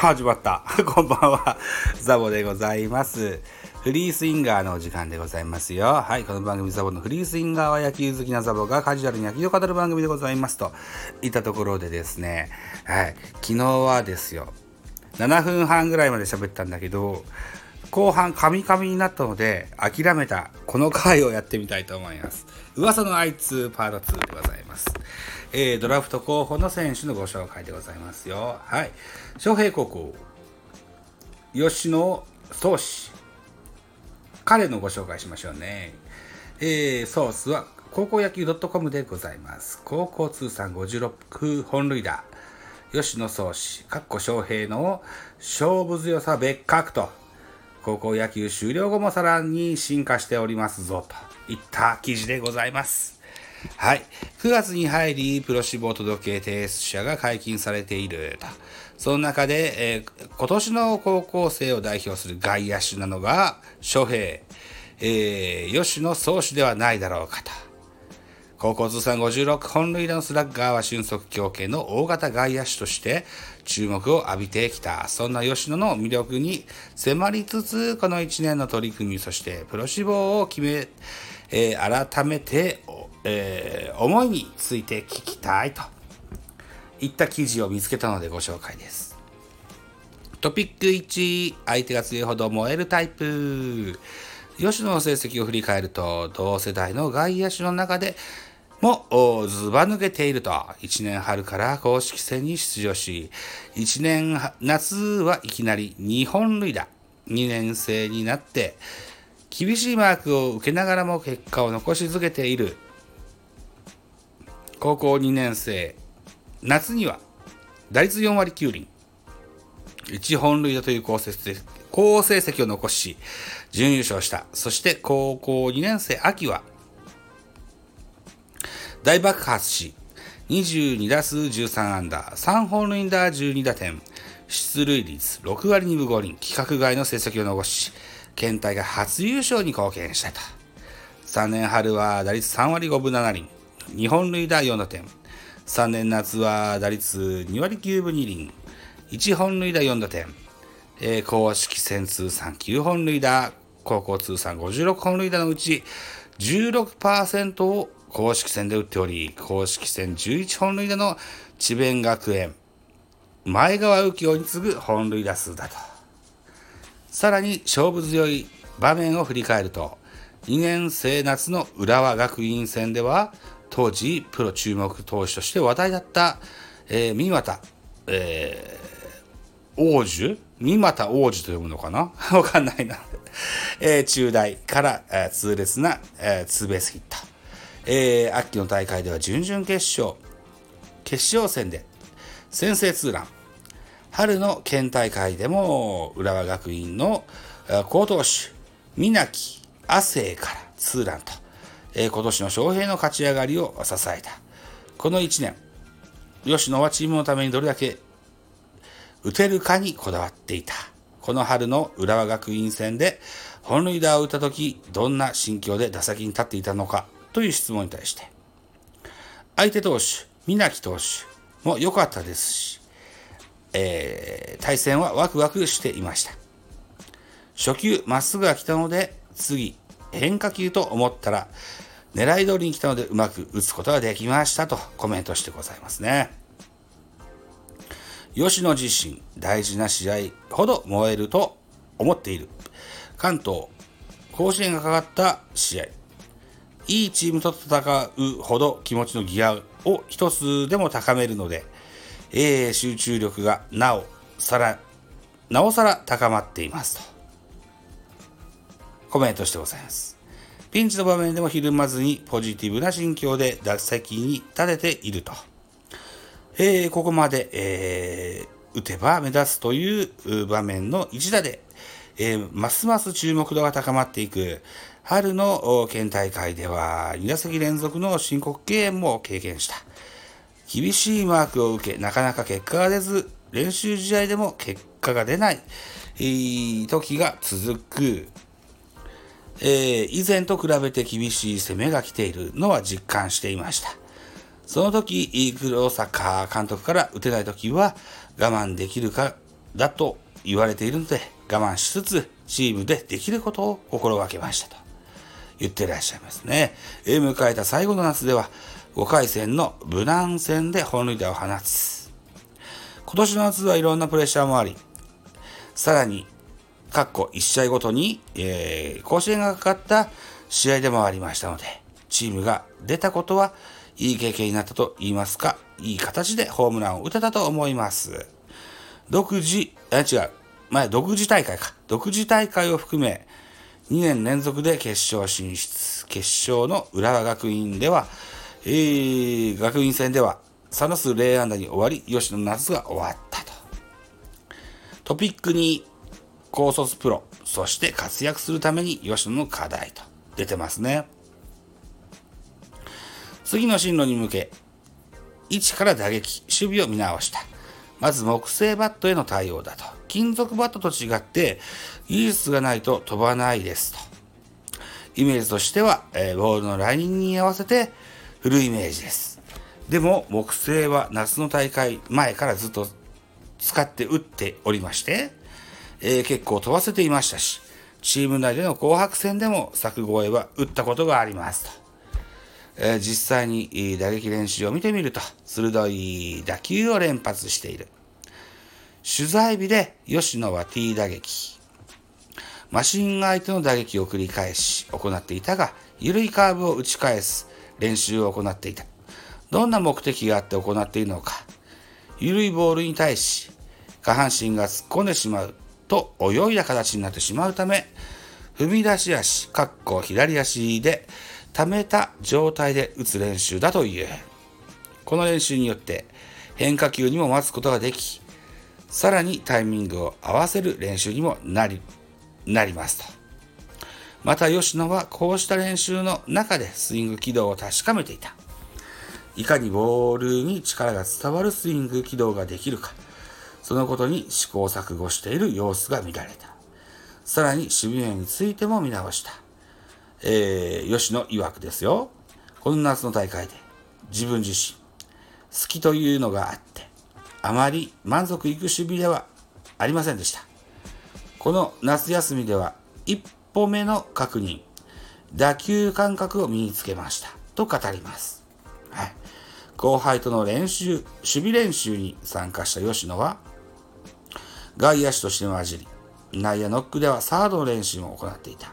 始まった。こんばんは。ザボでございます。フリースインガーのお時間でございますよ。はい。この番組ザボのフリースインガーは野球好きなザボがカジュアルに野球を語る番組でございます。といったところでですね、はい。昨日はですよ、7分半ぐらいまで喋ったんだけど、後半カミカミになったので諦めたこの回をやってみたいと思います噂のあいつパート2でございます、えー、ドラフト候補の選手のご紹介でございますよ。はい。昌平高校吉野宗志彼のご紹介しましょうね。えー、ソースは高校野球 .com でございます。高校通算56本塁打。吉野宗志かっこ昌平の勝負強さ別格と。高校野球終了後もさらに進化しておりますぞ。といった記事でございます。はい。9月に入り、プロ志望届提出者が解禁されていると。その中で、えー今年の高校生を代表する外野手なのが、翔平、えー吉野宗志ではないだろうかと。高校通算56本塁打のスラッガーは俊足強肩の大型外野手として注目を浴びてきた。そんな吉野の魅力に迫りつつ、この1年の取り組み、そしてプロ志望を決め、えー改めて、えー思いについて聞きたいといった記事を見つけたのでご紹介です。トピック1、相手が強いほど燃えるタイプ。吉野の成績を振り返ると、同世代の外野手の中でもずば抜けていると、1年春から公式戦に出場し、1年夏はいきなり2本塁打、2年生になって、厳しいマークを受けながらも結果を残し続けている。高校2年生、夏には打率4割9厘、1本塁打という好成績好成績を残し、準優勝した。そして高校2年生秋は、大爆発し、22打数13安打、3本塁打12打点、出塁率6割2分5厘、規格外の成績を残し、県大会初優勝に貢献したと。3年春は打率3割5分7厘、2本塁打4打点。3年夏は打率2割9分2厘、1本塁打4打点。えー公式戦通算9本塁打、高校通算56本塁打のうち16%を公式戦で打っており、公式戦11本塁打の智弁学園、前川右京に次ぐ本塁打数だと。さらに勝負強い場面を振り返ると、2年生夏の浦和学院戦では、当時プロ注目投手として話題だった、えー三股、えー王子三股王子と読むのかな？わかんないな。えー中大から、えー痛烈な、えーツーベースヒット。えー秋の大会では準々決勝、決勝戦で先制ツーラン。春の県大会でも浦和学院のえ好投手、三木亜生からツーランと、えー今年の翔平の勝ち上がりを支えた。この1年、吉野はチームのためにどれだけ打てるかにこだわっていた。この春の浦和学院戦で本塁打を打った時、どんな心境で打席に立っていたのかという質問に対して、相手投手、三木投手も良かったですし、えー対戦はワクワクしていました。初球まっすぐが来たので、次、変化球と思ったら、狙い通りに来たのでうまく打つことができましたとコメントしてございますね。吉野自身、大事な試合ほど燃えると思っている。関東、甲子園がかかった試合。いいチームと戦うほど気持ちのギアを一つでも高めるので、えー集中力がなおさら、なおさら高まっていますと。コメントしてございます。ピンチの場面でもひるまずにポジティブな心境で打席に立てていると。えーここまで、えー打てば目立つという場面の一打で、えーますます注目度が高まっていく春の県大会では2打席連続の申告敬遠も経験した。厳しいマークを受け、なかなか結果が出ず、練習試合でも結果が出ない、えー時が続く。えー以前と比べて厳しい攻めが来ているのは実感していました。その時、黒坂監督から打てない時は我慢できるかだと言われているので我慢しつつチームでできることを心がけましたと言ってらっしゃいますね。迎えた最後の夏では5回戦の無難戦で本塁打を放つ。今年の夏はいろんなプレッシャーもあり、さらに、括弧1試合ごとに、えー、甲子園がかかった試合でもありましたので、チームが出たことはいい経験になったと言いますか、いい形でホームランを打てたと思います。独自、あ、違う、前、独自大会か。独自大会を含め、2年連続で決勝進出。決勝の浦和学院では、えー、学院戦では、3打数0安打に終わり、吉野夏が終わったと。トピックに、高卒プロ、そして活躍するために吉野の課題と出てますね。次の進路に向け、位置から打撃、守備を見直した。まず木製バットへの対応だと。金属バットと違って、技術がないと飛ばないですと。イメージとしては、えー、ボールのラインに合わせて振るイメージです。でも、木製は夏の大会前からずっと使って打っておりまして、えー、結構飛ばせていましたし、チーム内での紅白戦でも柵越えは打ったことがありますと。えー、実際に打撃練習を見てみると、鋭い打球を連発している。取材日で吉野は T 打撃。マシン相手の打撃を繰り返し行っていたが、緩いカーブを打ち返す練習を行っていた。どんな目的があって行っているのか。緩いボールに対し、下半身が突っ込んでしまうと泳いだ形になってしまうため、踏み出し足、かっこ左足で溜めた状態で打つ練習だという。この練習によって変化球にも待つことができ、さらにタイミングを合わせる練習にもなり、なりますと。また吉野はこうした練習の中でスイング軌道を確かめていた。いかにボールに力が伝わるスイング軌道ができるか、そのことに試行錯誤している様子が見られた。さらに守備面についても見直した。えー、吉野曰くですよ。この夏の大会で自分自身、好きというのがあって、あまり満足いく守備ではありませんでした。この夏休みでは一歩目の確認、打球感覚を身につけました。と語ります。はい。後輩との練習、守備練習に参加した吉野は、外野手としてのじり、内野ノックではサードの練習も行っていた。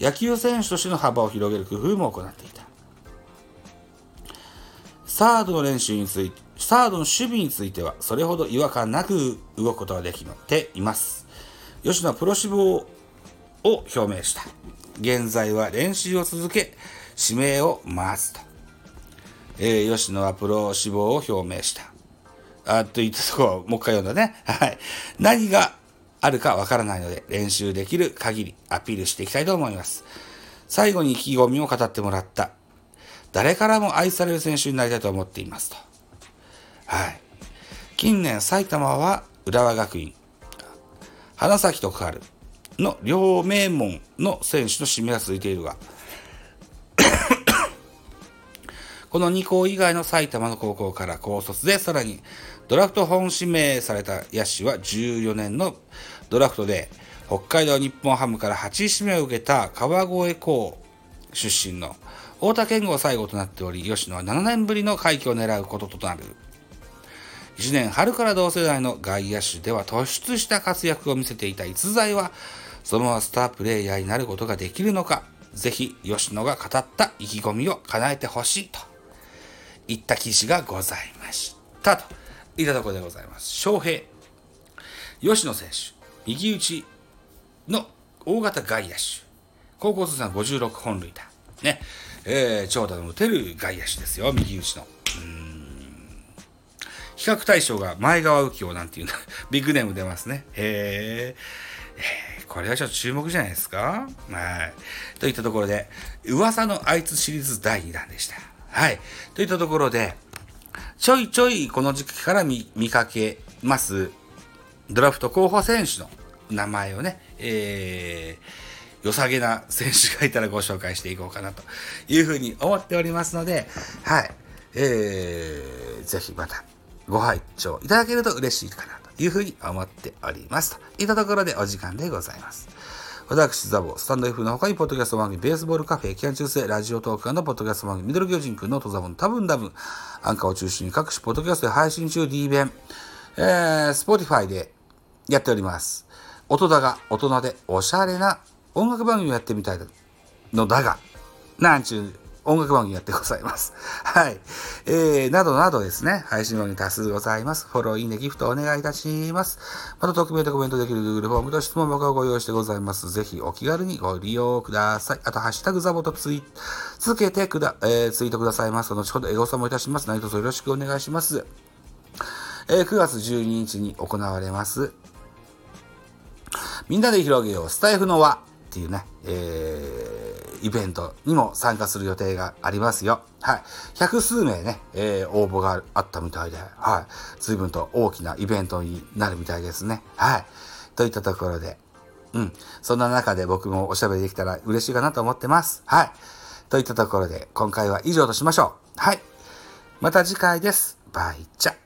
野球選手としての幅を広げる工夫も行っていた。サードの練習について、サードの守備については、それほど違和感なく動くことができています。吉野はプロ志望を表明した。現在は練習を続け、指名を待つと。えー、吉野はプロ志望を表明した。あと言ったところ、もう一回読んだね。はい。何があるかわからないので、練習できる限りアピールしていきたいと思います。最後に意気込みを語ってもらった。誰からも愛される選手になりたいと思っていますと。はい。近年埼玉は浦和学院、花咲徳栄の両名門の選手の指名が続いているが、この2校以外の埼玉の高校から高卒で、さらにドラフト本指名された野手は14年のドラフトで、北海道日本ハムから8位指名を受けた川越高出身の太田健吾が最後となっており、吉野は7年ぶりの快挙を狙うこととなる。1年春から同世代の外野手では突出した活躍を見せていた逸材は、そのままスタープレイヤーになることができるのか、ぜひ吉野が語った意気込みを叶えてほしいと。いった記事がございました。と。いったところでございます。翔平、吉野選手、右打ちの大型外野手、高校通算56本塁打、ね、えー、長打の打てる外野手ですよ、右打ちの。比較対象が前川右京なんていうビッグネーム出ますね。へえ、これはちょっと注目じゃないですか？はい。といったところで、噂のあいつシリーズ第2弾でした。はい。といったところで、ちょいちょいこの時期から見かけます、ドラフト候補選手の名前をね、えー、良さげな選手がいたらご紹介していこうかなというふうに思っておりますので、はい。えー、ぜひまたご拝聴いただけると嬉しいかなというふうに思っております。といったところでお時間でございます。私、ザボ、スタンド F の他に、ポッドキャスト番組、ベースボールカフェ、期間中世、ラジオトークのポッドキャスト番組、ミドル巨人くんのトザボン、多分多分、アンカーを中心に各種ポッドキャストで配信中 D 弁、えー、 Spotify でやっております。音だが、大人でおしゃれな音楽番組をやってみたいのだが、なんちゅう音楽番組やってございます。はい。えー、などなどですね、配信番組多数ございます。フォロー、いいね、ギフトお願いいたします。また、匿名でコメントできる Google フォームと質問箱をご用意してございます。ぜひお気軽にご利用ください。あと、ハッシュタグザボとツイ続けてくだ、えー、ツイートくださいます。後ほどエゴサもいたします。何卒よろしくお願いします。えー、9月12日に行われます。みんなで広げよう、スタイフの輪っていうね、えーイベントにも参加する予定がありますよ。はい。百数名ね、えー、応募があったみたいで、はい。随分と大きなイベントになるみたいですね。はい。といったところで、うん。そんな中で僕もおしゃべりできたら嬉しいかなと思ってます。はい。といったところで、今回は以上としましょう。はい。また次回です。バイチャ。